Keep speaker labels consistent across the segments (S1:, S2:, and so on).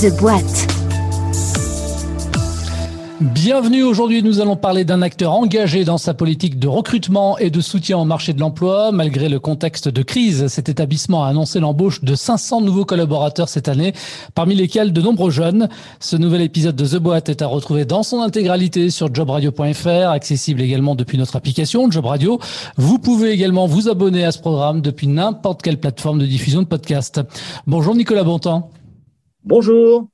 S1: The Boîte.
S2: Bienvenue aujourd'hui, nous allons parler d'un acteur engagé dans sa politique de recrutement et de soutien au marché de l'emploi. Malgré le contexte de crise, cet établissement a annoncé l'embauche de 500 nouveaux collaborateurs cette année, parmi lesquels de nombreux jeunes. Ce nouvel épisode de The Boîte est à retrouver dans son intégralité sur jobradio.fr, accessible également depuis notre application Job Radio. Vous pouvez également vous abonner à ce programme depuis n'importe quelle plateforme de diffusion de podcast. Bonjour Nicolas Bontemps.
S3: Bonjour.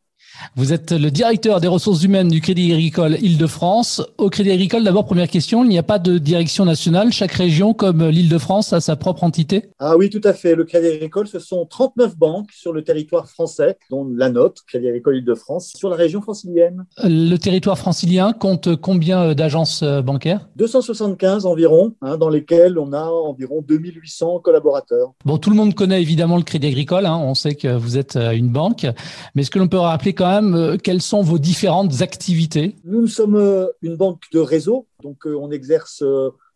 S2: Vous êtes le directeur des ressources humaines du Crédit Agricole Île-de-France. Au Crédit Agricole, d'abord, première question, il n'y a pas de direction nationale. Chaque région, comme l'Île-de-France, a sa propre entité
S3: Ah oui, tout à fait. Le Crédit Agricole, ce sont 39 banques sur le territoire français, dont la nôtre, Crédit Agricole Île-de-France, sur la région francilienne.
S2: Le territoire francilien compte combien d'agences bancaires?
S3: 275 environ, hein, dans lesquelles on a environ 2800 collaborateurs.
S2: Bon, tout le monde connaît évidemment le Crédit Agricole. Hein. On sait que vous êtes une banque. Mais est-ce que l'on peut rappeler quand euh, quelles sont vos différentes activités?
S3: Nous, sommes euh, une banque de réseau, donc euh, on exerce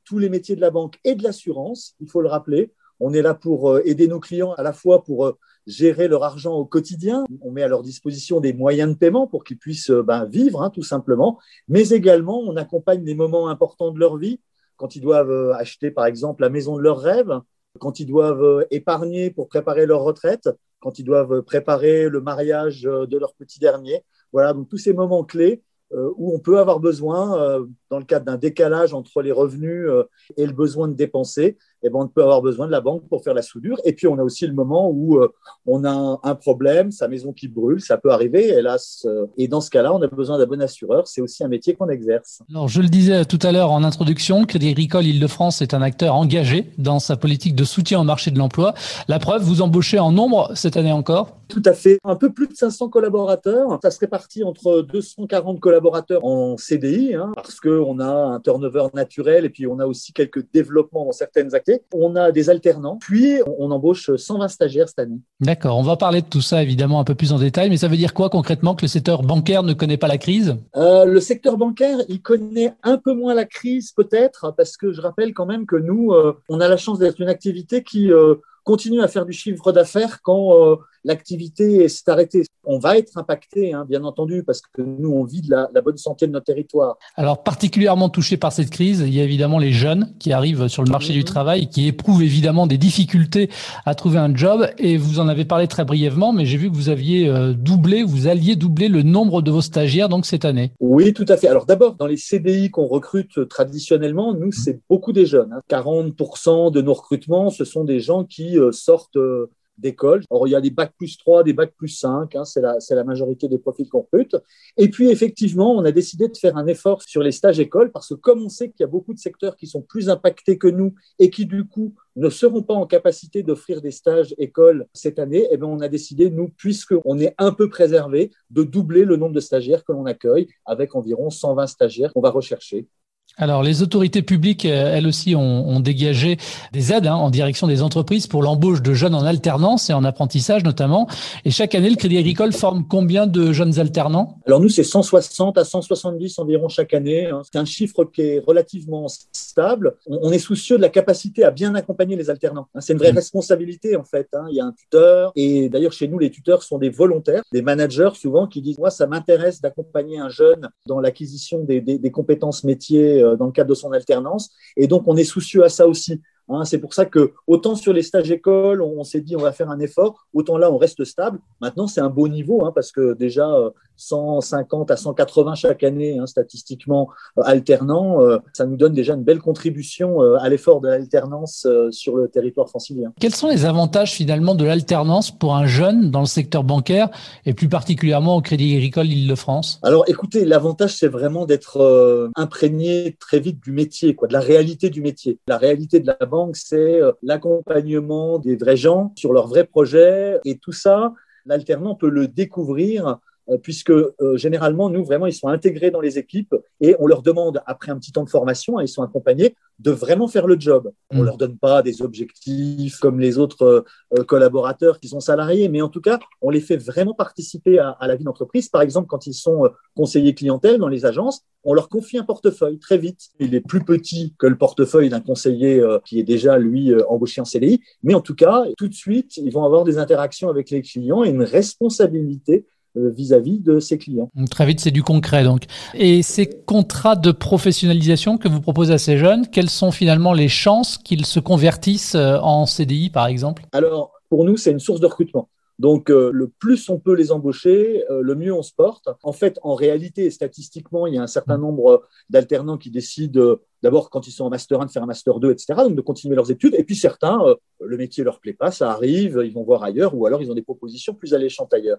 S3: tous les métiers de la banque et de l'assurance, il faut le rappeler. On est là pour aider nos clients à la fois pour gérer leur argent au quotidien. On met à leur disposition des moyens de paiement pour qu'ils puissent ben, vivre, hein, tout simplement. Mais également, on accompagne les moments importants de leur vie, quand ils doivent acheter, par exemple, la maison de leurs rêves, quand ils doivent épargner pour préparer leur retraite, quand ils doivent préparer le mariage de leur petit dernier. Voilà, donc tous ces moments clés euh, où on peut avoir besoin, euh, dans le cadre d'un décalage entre les revenus euh, et le besoin de dépenser, eh ben, on peut avoir besoin de la banque pour faire la soudure. Et puis, on a aussi le moment où on a un problème, sa maison qui brûle, ça peut arriver, hélas. et dans ce cas-là, on a besoin d'un bon assureur. C'est aussi un métier qu'on exerce.
S2: Alors, je le disais tout à l'heure en introduction, Crédit Agricole Île-de-France est un acteur engagé dans sa politique de soutien au marché de l'emploi. La preuve, vous embauchez en nombre cette année encore?
S3: Tout à fait. Un peu plus de 500 collaborateurs. Ça se répartit entre 240 collaborateurs en CDI, hein, parce qu'on a un turnover naturel et puis on a aussi quelques développements dans certaines activités. On a des alternants, puis on embauche 120 stagiaires cette année.
S2: D'accord, on va parler de tout ça évidemment un peu plus en détail, mais ça veut dire quoi concrètement que le secteur bancaire ne connaît pas la crise?
S3: Euh, Le secteur bancaire, il connaît un peu moins la crise peut-être, parce que je rappelle quand même que nous, euh, on a la chance d'être une activité qui euh, continue à faire du chiffre d'affaires quand l'activité s'est arrêtée. On va être impacté, hein, bien entendu, parce que nous, on vit de la, la, bonne santé de notre territoire.
S2: Alors, particulièrement touché par cette crise, il y a évidemment les jeunes qui arrivent sur le marché du mhm. travail, qui éprouvent évidemment des difficultés à trouver un job. Et vous en avez parlé très brièvement, mais j'ai vu que vous aviez euh, doublé, vous alliez doubler le nombre de vos stagiaires donc cette année.
S3: Oui, tout à fait. Alors d'abord, dans les CDI qu'on recrute traditionnellement, nous, c'est beaucoup des jeunes. Hein. 40% de nos recrutements, ce sont des gens qui euh, sortent euh, d'école. Or, il y a des bacs plus 3, des bacs plus 5, hein, c'est la, majorité des profils qu'on recrute. Et puis, effectivement, on a décidé de faire un effort sur les stages écoles parce que comme on sait qu'il y a beaucoup de secteurs qui sont plus impactés que nous et qui, du coup, ne seront pas en capacité d'offrir des stages écoles cette année, eh bien, on a décidé, nous, puisqu'on est un peu préservé, de doubler le nombre de stagiaires que l'on accueille avec environ 120 stagiaires qu'on va rechercher
S2: alors, les autorités publiques, euh, elles aussi, ont, dégagé des aides hein, en direction des entreprises pour l'embauche de jeunes en alternance et en apprentissage notamment. Et chaque année, le Crédit Agricole forme combien de jeunes alternants?
S3: Alors nous, c'est 160 à 170 environ chaque année. Hein. C'est un chiffre qui est relativement stable. On, est soucieux de la capacité à bien accompagner les alternants. Hein. C'est une vraie mmh. responsabilité en fait. Il y a un tuteur et d'ailleurs chez nous, les tuteurs sont des volontaires, des managers souvent qui disent moi, ça m'intéresse d'accompagner un jeune dans l'acquisition des, des, des compétences métiers euh, dans le cadre de son alternance. Et donc, on est soucieux à ça aussi. Hein. c'est pour ça que autant sur les stages écoles, on, s'est dit on va faire un effort, autant là on reste stable. Maintenant c'est un beau niveau hein, parce que déjà 150 euh, à 180 chaque année hein, statistiquement euh, alternant, euh, ça nous donne déjà une belle contribution à l'effort de l'alternance sur le territoire francilien.
S2: Quels sont les avantages finalement de l'alternance pour un jeune dans le secteur bancaire et plus particulièrement au Crédit Agricole Île-de-France?
S3: Alors écoutez, l'avantage c'est vraiment d'être imprégné très vite du métier, quoi, de la réalité du métier, la réalité de la banque c'est euh, l'accompagnement des vrais gens sur leurs vrais projets. Et tout ça, l'alternant peut le découvrir puisque euh, généralement, nous, vraiment, ils sont intégrés dans les équipes et on leur demande, après un petit temps de formation, hein, ils sont accompagnés, de vraiment faire le job. On ne mm. leur donne pas des objectifs comme les autres euh, collaborateurs qui sont salariés, mais en tout cas, on les fait vraiment participer à, la vie d'entreprise. Par exemple, quand ils sont conseillers clientèle dans les agences, on leur confie un portefeuille très vite. Il est plus petit que le portefeuille d'un conseiller qui est déjà, lui, embauché en CDI, mais en tout cas, tout de suite, ils vont avoir des interactions avec les clients et une responsabilité vis-à-vis de ses clients.
S2: très vite, c'est du concret donc. Et ces contrats de professionnalisation que vous proposez à ces jeunes, quelles sont finalement les chances qu'ils se convertissent en CDI par exemple?
S3: Alors, pour nous, c'est une source de recrutement. Donc, euh, le plus on peut les embaucher, euh, le mieux on se porte. En fait, en réalité, statistiquement, il y a un certain nombre d'alternants qui décident euh, d'abord, quand ils sont en master 1, de faire un master 2, etc., donc de continuer leurs études. Et puis certains, le métier leur plaît pas, ça arrive, ils vont voir ailleurs, ou alors ils ont des propositions plus alléchantes ailleurs.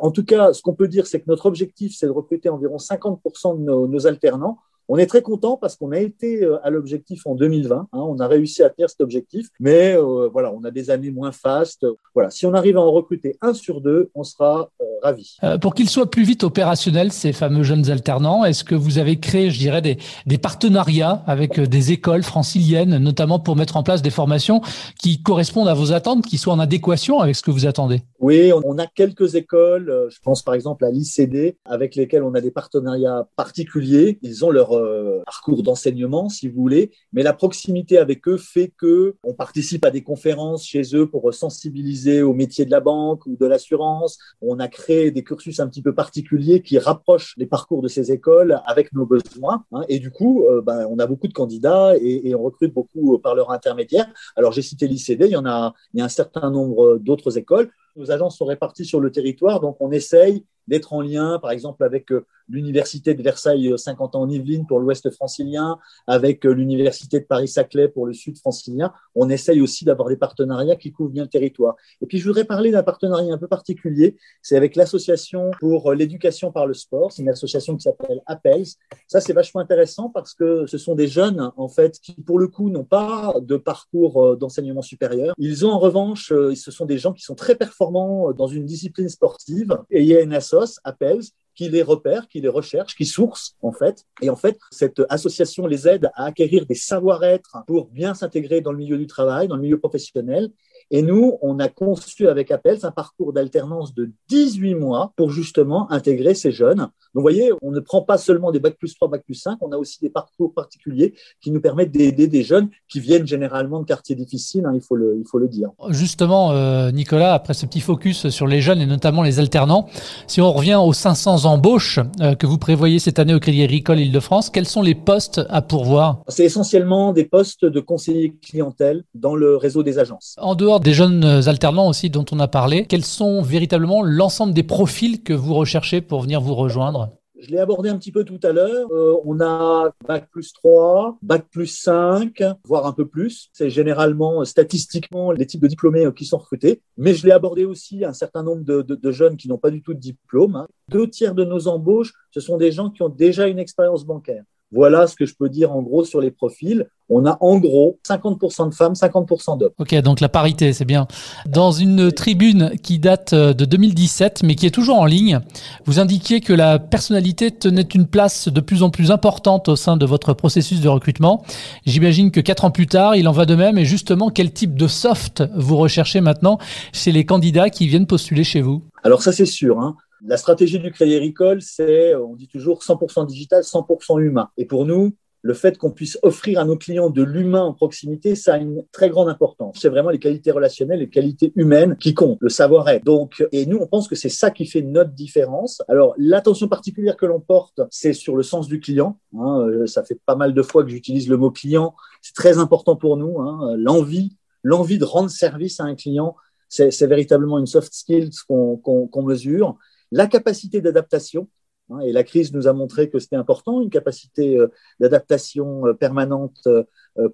S3: en tout cas, ce qu'on peut dire, c'est que notre objectif, c'est de recruter environ 50% de nos alternants on est très content parce qu'on a été euh, à l'objectif en 2020. Hein, on a réussi à tenir cet objectif, mais euh, voilà, on a des années moins fastes. Voilà, si on arrive à en recruter un sur deux, on sera euh, ravis.
S2: pour qu'ils soient plus vite opérationnels, ces fameux jeunes alternants, est-ce que vous avez créé, je dirais, des, des partenariats avec des écoles franciliennes, notamment pour mettre en place des formations qui correspondent à vos attentes, qui soient en adéquation avec ce que vous attendez?
S3: Oui, on a quelques écoles. Je pense par exemple à l'ICD, avec lesquelles on a des partenariats particuliers. Ils ont leur euh, parcours d'enseignement, si vous voulez, mais la proximité avec eux fait que on participe à des conférences chez eux pour sensibiliser au métier de la banque ou de l'assurance. On a créé des cursus un petit peu particuliers qui rapprochent les parcours de ces écoles avec nos besoins. Hein, et du coup, euh, ben, on a beaucoup de candidats et, on recrute beaucoup par leur intermédiaire. Alors j'ai cité l'ICD, il y en a, il y a un certain nombre d'autres écoles. Nos agences sont réparties sur le territoire, donc on essaye d'être en lien, par exemple, avec l'Université de Versailles 50 euh, ans en Yvelines pour l'Ouest francilien, avec euh, l'Université de Paris-Saclay pour le Sud francilien. On essaye aussi d'avoir des partenariats qui couvrent bien le territoire. Et puis, je voudrais parler d'un partenariat un peu particulier. C'est avec l'Association pour l'éducation par le sport. C'est une association qui s'appelle APELS. Ça, c'est vachement intéressant parce que ce sont des jeunes, en fait, qui, pour le coup, n'ont pas de parcours euh, d'enseignement supérieur. Ils ont, en revanche, ce sont des gens qui sont très performants dans une discipline sportive. Et il y a une assoce, APELS, qui les repère, qui les recherche, qui source en fait. Et en fait, cette association les aide à acquérir des savoir-être pour bien s'intégrer dans le milieu du travail, dans le milieu professionnel. Et nous, on a conçu avec Appels un parcours d'alternance de 18 mois pour justement intégrer ces jeunes. Donc, vous voyez, on ne prend pas seulement des bac plus 3, bac plus 5, on a aussi des parcours particuliers qui nous permettent d'aider des jeunes qui viennent généralement de quartiers difficiles, hein, il, faut le, il faut le dire.
S2: Justement, euh, Nicolas, après ce petit focus sur les jeunes et notamment les alternants, si on revient aux 500 embauches euh, que vous prévoyez cette année au Crédit Agricole Île-de-France, quels sont les postes à pourvoir?
S3: C'est essentiellement des postes de conseiller clientèle dans le réseau des agences.
S2: En dehors des jeunes alternants aussi dont on a parlé, quels sont véritablement l'ensemble des profils que vous recherchez pour venir vous rejoindre?
S3: Je l'ai abordé un petit peu tout à l'heure. Euh, on a bac plus 3, bac plus 5, voire un peu plus. C'est généralement, statistiquement, les types de diplômés euh, qui sont recrutés. Mais je l'ai abordé aussi un certain nombre de, jeunes qui n'ont pas du tout de diplôme. Hein. Deux tiers de nos embauches, ce sont des gens qui ont déjà une expérience bancaire. Voilà ce que je peux dire en gros sur les profils. On a en gros 50% de femmes, 50% d'hommes.
S2: Ok, donc la parité, c'est bien. Dans une tribune qui date euh, de 2017, mais qui est toujours en ligne, vous indiquiez que la personnalité tenait une place de plus en plus importante au sein de votre processus de recrutement. J'imagine que quatre ans plus tard, il en va de même. Et justement, quel type de soft vous recherchez maintenant chez les candidats qui viennent postuler chez vous?
S3: Alors ça, c'est sûr. Hein. La stratégie du Crédit Agricole, c'est, on dit toujours, 100% digital, 100% humain. Et pour nous, le fait qu'on puisse offrir à nos clients de l'humain en proximité, ça a une très grande importance. C'est vraiment les qualités relationnelles, les qualités humaines qui comptent, le savoir-être. Donc, et nous, on pense que c'est ça qui fait notre différence. Alors, l'attention particulière que l'on porte, c'est sur le sens du client. Hein. Euh, ça fait pas mal de fois que j'utilise le mot client. C'est très important pour nous. Hein. L'envie, l'envie de rendre service à un client, c'est véritablement une soft skill qu'on mesure la capacité d'adaptation. Hein, et la crise nous a montré que c'était important, une capacité euh, d'adaptation euh, permanente euh,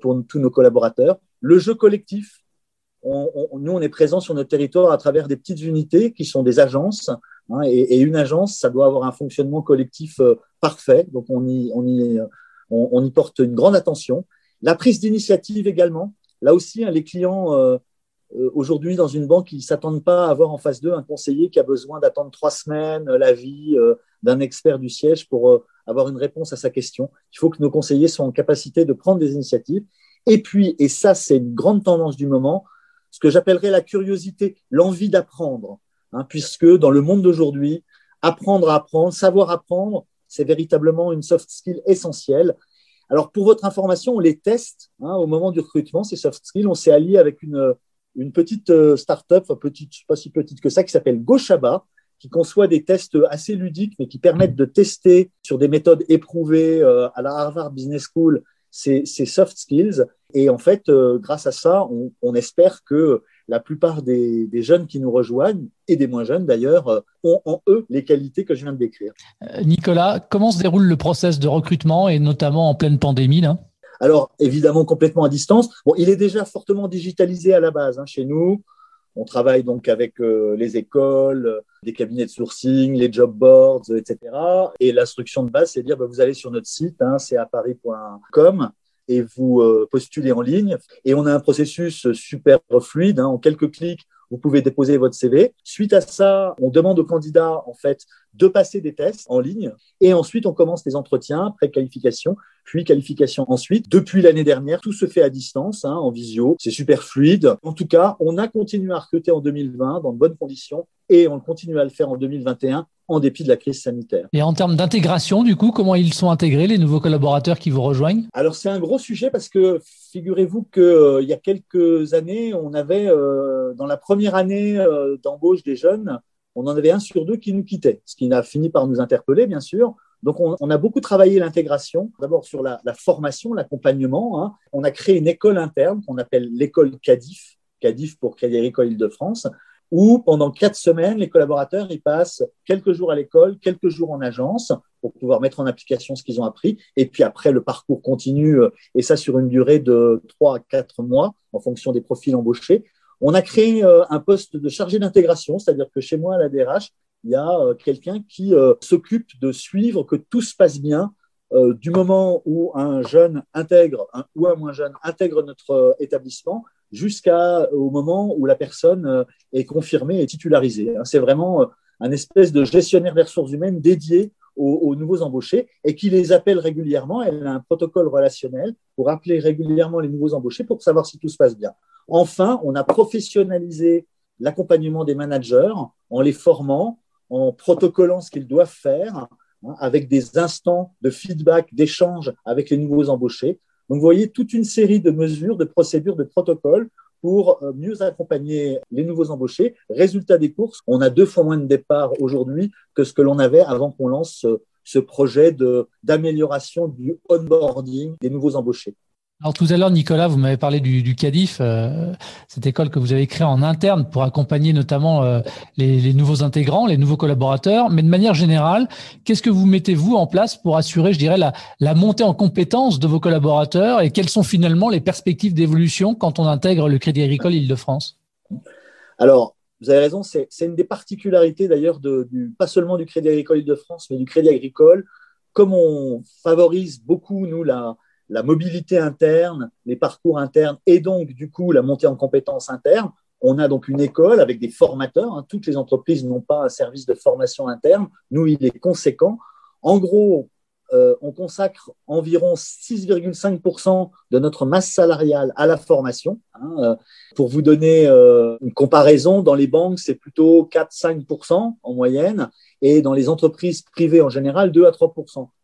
S3: pour tous nos collaborateurs. Le jeu collectif, nous, on est présent sur notre territoire à travers des petites unités qui sont des agences. Hein, et, une agence, ça doit avoir un fonctionnement collectif parfait. Donc, on y, porte une grande attention. La prise d'initiative également. Là aussi, hein, les clients aujourd'hui, dans une banque, ils ne s'attendent pas à avoir en face d'eux un conseiller qui a besoin d'attendre trois semaines euh, l'avis euh, d'un expert du siège pour avoir une réponse à sa question. Il faut que nos conseillers soient en capacité de prendre des initiatives. Et puis, et ça, c'est une grande tendance du moment, ce que j'appellerais la curiosité, l'envie d'apprendre, hein, puisque dans le monde d'aujourd'hui, apprendre à apprendre, savoir apprendre, c'est véritablement une soft skill essentielle. Alors, pour votre information, on les teste hein, au moment du recrutement, ces soft skills. On s'est allié avec une, une petite euh, start-up, pas si petite que ça, qui s'appelle Goshaba, qui conçoit des tests assez ludiques, mais qui permettent de tester sur des méthodes éprouvées euh, à la Harvard Business School ces, soft skills. Et en fait, euh, grâce à ça, on, espère que la plupart des, jeunes qui nous rejoignent, et des moins jeunes d'ailleurs, euh, ont en eux les qualités que je viens de décrire.
S2: Nicolas, comment se déroule le process de recrutement, et notamment en pleine pandémie là?
S3: Alors, évidemment, complètement à distance. Bon, il est déjà fortement digitalisé à la base hein, chez nous. On travaille donc avec euh, les écoles, euh, des cabinets de sourcing, les job boards, etc. Et l'instruction de base, c'est de dire, bah, vous allez sur notre site, hein, c'est à paris.com, et vous euh, postulez en ligne. Et on a un processus super fluide. Hein. en quelques clics, vous pouvez déposer votre CV. Suite à ça, on demande aux candidats, en fait, de passer des tests en ligne. Et ensuite, on commence les entretiens, pré-qualification, puis qualification ensuite. Depuis l'année dernière, tout se fait à distance, hein, en visio. C'est super fluide. En tout cas, on a continué à recruter en 2020 dans de bonnes conditions et on continue à le faire en 2021 en dépit de la crise sanitaire.
S2: Et en termes d'intégration, du coup, comment ils sont intégrés, les nouveaux collaborateurs qui vous rejoignent?
S3: Alors, c'est un gros sujet parce que figurez-vous qu'il euh, y a quelques années, on avait, euh, dans la première année euh, d'embauche des jeunes, on en avait un sur deux qui nous quittait, ce qui a fini par nous interpeller, bien sûr. Donc, on, a beaucoup travaillé l'intégration, d'abord sur la, formation, l'accompagnement. Hein. On a créé une école interne qu'on appelle l'école CADIF, CADIF pour Crédit Agricole Île-de-France, où pendant quatre semaines, les collaborateurs ils passent quelques jours à l'école, quelques jours en agence pour pouvoir mettre en application ce qu'ils ont appris. Et puis après, le parcours continue, euh, et ça sur une durée de trois à quatre mois en fonction des profils embauchés. On a créé euh, un poste de chargé d'intégration, c'est-à-dire que chez moi, à la DRH, il y a euh, quelqu'un qui s'occupe de suivre que tout se passe bien du moment où un jeune intègre ou un moins jeune intègre notre établissement jusqu'au moment où la personne est confirmée et titularisée. Hein, c'est vraiment un espèce de gestionnaire des ressources humaines dédié aux, aux, nouveaux embauchés et qui les appelle régulièrement. Elle a un protocole relationnel pour appeler régulièrement les nouveaux embauchés pour savoir si tout se passe bien. Enfin, on a professionnalisé l'accompagnement des managers en les formant, en protocolant ce qu'ils doivent faire, hein, avec des instants de feedback, d'échange avec les nouveaux embauchés. Donc, vous voyez toute une série de mesures, de procédures, de protocoles pour euh, mieux accompagner les nouveaux embauchés. Résultat des courses, on a deux fois moins de départs aujourd'hui que ce que l'on avait avant qu'on lance ce projet d'amélioration du onboarding des nouveaux embauchés.
S2: Alors tout à l'heure, Nicolas, vous m'avez parlé du, CADIF, euh, cette école que vous avez créée en interne pour accompagner notamment euh, les, nouveaux intégrants, les nouveaux collaborateurs. Mais de manière générale, qu'est-ce que vous mettez vous en place pour assurer, je dirais, la, montée en compétences de vos collaborateurs et quelles sont finalement les perspectives d'évolution quand on intègre le Crédit Agricole Île-de-France?
S3: Alors, vous avez raison, c'est une des particularités d'ailleurs, pas seulement du Crédit Agricole Île-de-France, mais du Crédit Agricole. Comme on favorise beaucoup, nous, la, la mobilité interne, les parcours internes et donc du coup la montée en compétences internes. On a donc une école avec des formateurs. Hein. Toutes les entreprises n'ont pas un service de formation interne. Nous, il est conséquent. En gros, euh, on consacre environ 6,5% de notre masse salariale à la formation. Hein. Euh, pour vous donner euh, une comparaison, dans les banques, c'est plutôt 4-5% en moyenne et dans les entreprises privées en général, 2 à 3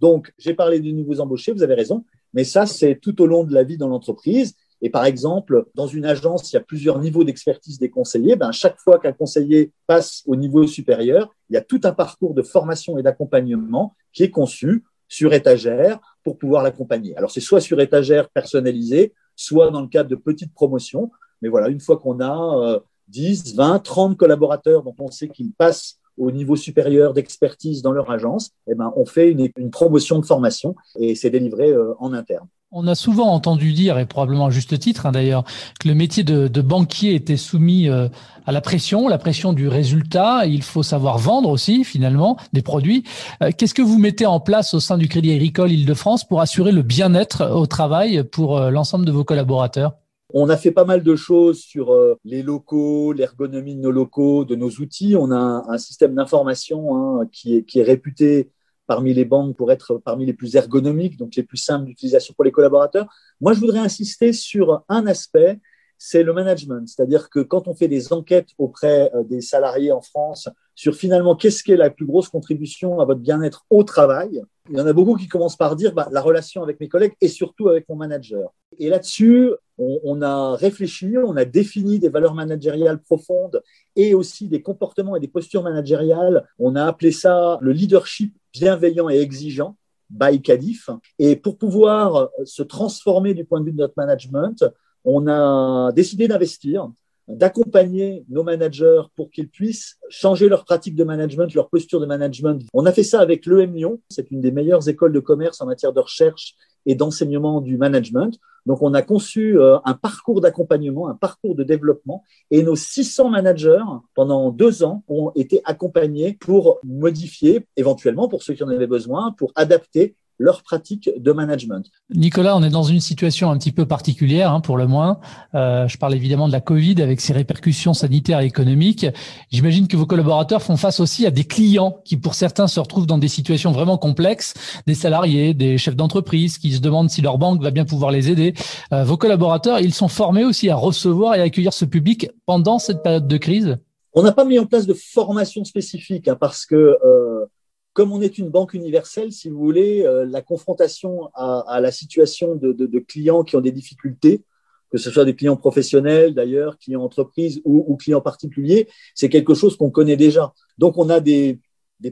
S3: Donc, j'ai parlé des nouveaux embauchés, vous avez raison, mais ça, c'est tout au long de la vie dans l'entreprise. Et par exemple, dans une agence, il y a plusieurs niveaux d'expertise des conseillers. Ben, chaque fois qu'un conseiller passe au niveau supérieur, il y a tout un parcours de formation et d'accompagnement qui est conçu sur étagère pour pouvoir l'accompagner. Alors, c'est soit sur étagère personnalisée, soit dans le cadre de petites promotions. Mais voilà, une fois qu'on a 10, 20, 30 collaborateurs dont on sait qu'ils passent au niveau supérieur d'expertise dans leur agence, eh ben, on fait une, promotion de formation et c'est délivré euh, en interne.
S2: On a souvent entendu dire, et probablement à juste titre hein, d'ailleurs, que le métier de, banquier était soumis euh, à la pression, la pression du résultat. Il faut savoir vendre aussi, finalement, des produits. Euh, qu'est-ce que vous mettez en place au sein du Crédit Agricole Île-de-France pour assurer le bien-être au travail pour l'ensemble de vos collaborateurs?
S3: On a fait pas mal de choses sur euh, les locaux, l'ergonomie de nos locaux, de nos outils. On a un, système d'information hein, qui, est, qui est réputé parmi les banques pour être parmi les plus ergonomiques, donc les plus simples d'utilisation pour les collaborateurs. Moi, je voudrais insister sur un aspect, c'est le management. C'est-à-dire que quand on fait des enquêtes auprès euh, des salariés en France sur finalement qu'est-ce qui est la plus grosse contribution à votre bien-être au travail, il y en a beaucoup qui commencent par dire bah, la relation avec mes collègues et surtout avec mon manager. Et là-dessus, on, a réfléchi, on a défini des valeurs managériales profondes et aussi des comportements et des postures managériales. On a appelé ça le leadership bienveillant et exigeant by Cadif. Et pour pouvoir se transformer du point de vue de notre management, on a décidé d'investir d'accompagner nos managers pour qu'ils puissent changer leur pratique de management, leur posture de management. On a fait ça avec l'EM Lyon, c'est une des meilleures écoles de commerce en matière de recherche et d'enseignement du management. Donc, on a conçu euh, un parcours d'accompagnement, un parcours de développement, et nos 600 managers, pendant deux ans, ont été accompagnés pour modifier, éventuellement, pour ceux qui en avaient besoin, pour adapter leur pratique de management.
S2: Nicolas, on est dans une situation un petit peu particulière, hein, pour le moins. Euh, je parle évidemment de la Covid avec ses répercussions sanitaires et économiques. J'imagine que vos collaborateurs font face aussi à des clients qui, pour certains, se retrouvent dans des situations vraiment complexes, des salariés, des chefs d'entreprise qui se demandent si leur banque va bien pouvoir les aider. Euh, vos collaborateurs, ils sont formés aussi à recevoir et à accueillir ce public pendant cette période de crise?
S3: On n'a pas mis en place de formation spécifique hein, parce que euh, comme on est une banque universelle, si vous voulez, euh, la confrontation à, la situation de, clients qui ont des difficultés, que ce soit des clients professionnels d'ailleurs, clients entreprises ou, clients particuliers, c'est quelque chose qu'on connaît déjà. Donc on a des,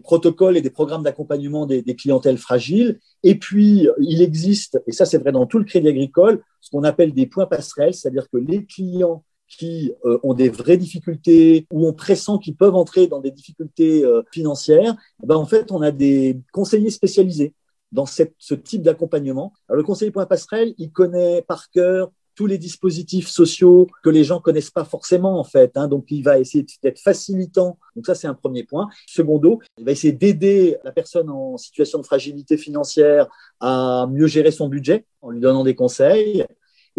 S3: protocoles et des programmes d'accompagnement des, des, clientèles fragiles. Et puis, il existe, et ça c'est vrai dans tout le crédit agricole, ce qu'on appelle des points passerelles, c'est-à-dire que les clients qui euh, ont des vraies difficultés ou on pressent qu'ils peuvent entrer dans des difficultés euh, financières, eh ben en fait, on a des conseillers spécialisés dans ce type d'accompagnement. Le conseiller point passerelle, il connaît par cœur tous les dispositifs sociaux que les gens connaissent pas forcément en fait. Hein, donc il va essayer d'être facilitant. Donc ça c'est un premier point. Secondo, il va essayer d'aider la personne en situation de fragilité financière à mieux gérer son budget en lui donnant des conseils.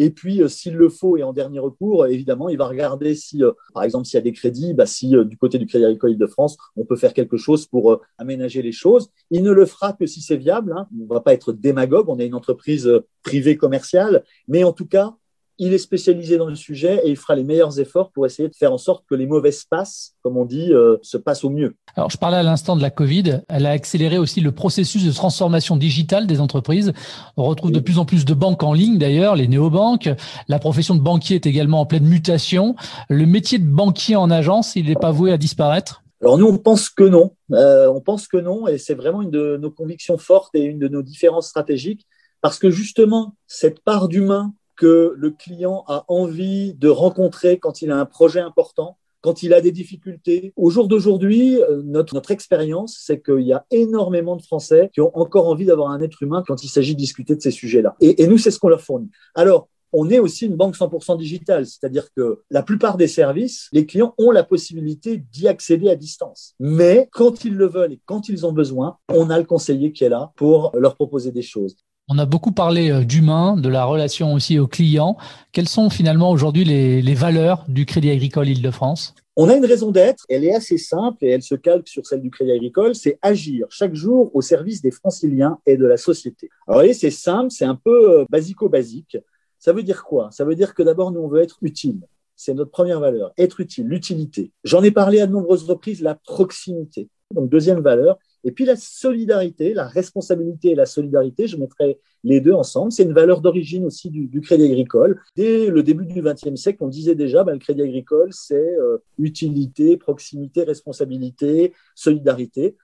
S3: Et puis, euh, s'il le faut et en dernier recours, évidemment, il va regarder si, euh, par exemple, s'il y a des crédits, bah, si euh, du côté du Crédit Agricole de France, on peut faire quelque chose pour aménager les choses. Il ne le fera que si c'est viable. Hein. On ne va pas être démagogue. On est une entreprise privée commerciale, mais en tout cas, il est spécialisé dans le sujet et il fera les meilleurs efforts pour essayer de faire en sorte que les mauvaises passes, comme on dit, euh, se passent au mieux.
S2: Alors, je parlais à l'instant de la Covid. Elle a accéléré aussi le processus de transformation digitale des entreprises. On retrouve de plus en plus de banques en ligne, d'ailleurs, les néobanques. La profession de banquier est également en pleine mutation. Le métier de banquier en agence, il n'est pas voué à disparaître?
S3: Alors nous, on pense que non. Euh, on pense que non, et c'est vraiment une de nos convictions fortes et une de nos différences stratégiques, parce que justement, cette part d'humain que le client a envie de rencontrer quand il a un projet important, quand il a des difficultés. Au jour d'aujourd'hui, euh, notre, expérience, c'est qu'il y a énormément de Français qui ont encore envie d'avoir un être humain quand il s'agit de discuter de ces sujets-là. Et, et nous, c'est ce qu'on leur fournit. Alors, on est aussi une banque 100% digitale, c'est-à-dire que la plupart des services, les clients ont la possibilité d'y accéder à distance. Mais quand ils le veulent et quand ils ont besoin, on a le conseiller qui est là pour leur proposer des choses.
S2: On a beaucoup parlé euh, d'humain, de la relation aussi aux clients. Quelles sont finalement aujourd'hui les, valeurs du Crédit Agricole Île-de-France?
S3: On a une raison d'être, elle est assez simple et elle se calque sur celle du Crédit Agricole, c'est agir chaque jour au service des franciliens et de la société. Alors, vous voyez, c'est simple, c'est un peu euh, basico-basique. Ça veut dire quoi? Ça veut dire que d'abord, nous, on veut être utile. C'est notre première valeur, être utile, l'utilité. J'en ai parlé à de nombreuses reprises, la proximité. Donc, deuxième valeur, et puis la solidarité, la responsabilité et la solidarité, je mettrai les deux ensemble. C'est une valeur d'origine aussi du, Crédit Agricole. Dès le début du XXe siècle, on disait déjà, ben, le Crédit Agricole, c'est euh, utilité, proximité, responsabilité, solidarité.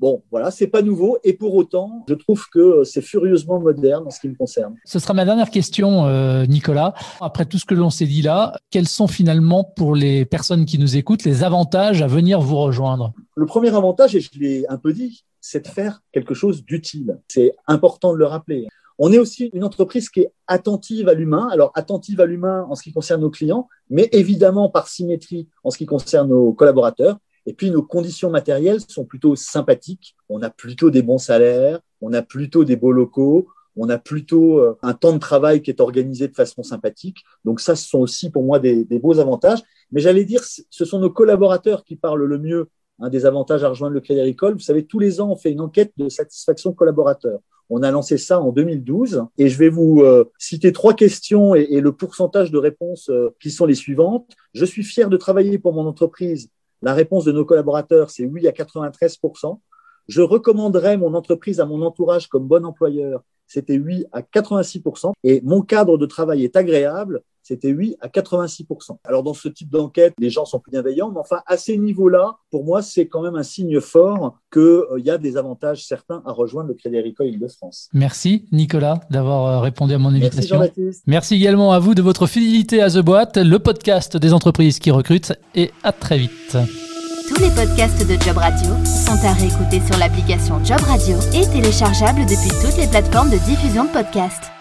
S3: Bon, voilà, c'est pas nouveau et pour autant, je trouve que c'est furieusement moderne en ce qui me concerne.
S2: Ce sera ma dernière question, euh, Nicolas. Après tout ce que l'on s'est dit là, quels sont finalement pour les personnes qui nous écoutent les avantages à venir vous rejoindre?
S3: Le premier avantage, et je l'ai un peu dit, c'est de faire quelque chose d'utile. C'est important de le rappeler. On est aussi une entreprise qui est attentive à l'humain. Alors, attentive à l'humain en ce qui concerne nos clients, mais évidemment par symétrie en ce qui concerne nos collaborateurs. Et puis, nos conditions matérielles sont plutôt sympathiques. On a plutôt des bons salaires, on a plutôt des beaux locaux, on a plutôt euh, un temps de travail qui est organisé de façon sympathique. Donc ça, ce sont aussi pour moi des, beaux avantages. Mais j'allais dire, ce sont nos collaborateurs qui parlent le mieux hein, des avantages à rejoindre le Crédit Agricole. Vous savez, tous les ans, on fait une enquête de satisfaction collaborateur. On a lancé ça en 2012 et je vais vous euh, citer trois questions et, le pourcentage de réponses euh, qui sont les suivantes. Je suis fier de travailler pour mon entreprise la réponse de nos collaborateurs, c'est oui à 93%. Je recommanderais mon entreprise à mon entourage comme bon employeur. C'était oui à 86%. Et mon cadre de travail est agréable c'était oui à 86%. Alors dans ce type d'enquête, les gens sont plus bienveillants, mais enfin à ces niveaux-là, pour moi, c'est quand même un signe fort qu'il euh, y a des avantages certains à rejoindre le Crédit Agricole Île-de-France.
S2: Merci Nicolas d'avoir euh, répondu à mon invitation.
S3: Merci,
S2: Merci également à vous de votre fidélité à The Boîte, le podcast des entreprises qui recrutent, et à très vite.
S1: Tous les podcasts de Job Radio sont à réécouter sur l'application Job Radio et téléchargeables depuis toutes les plateformes de diffusion de podcasts.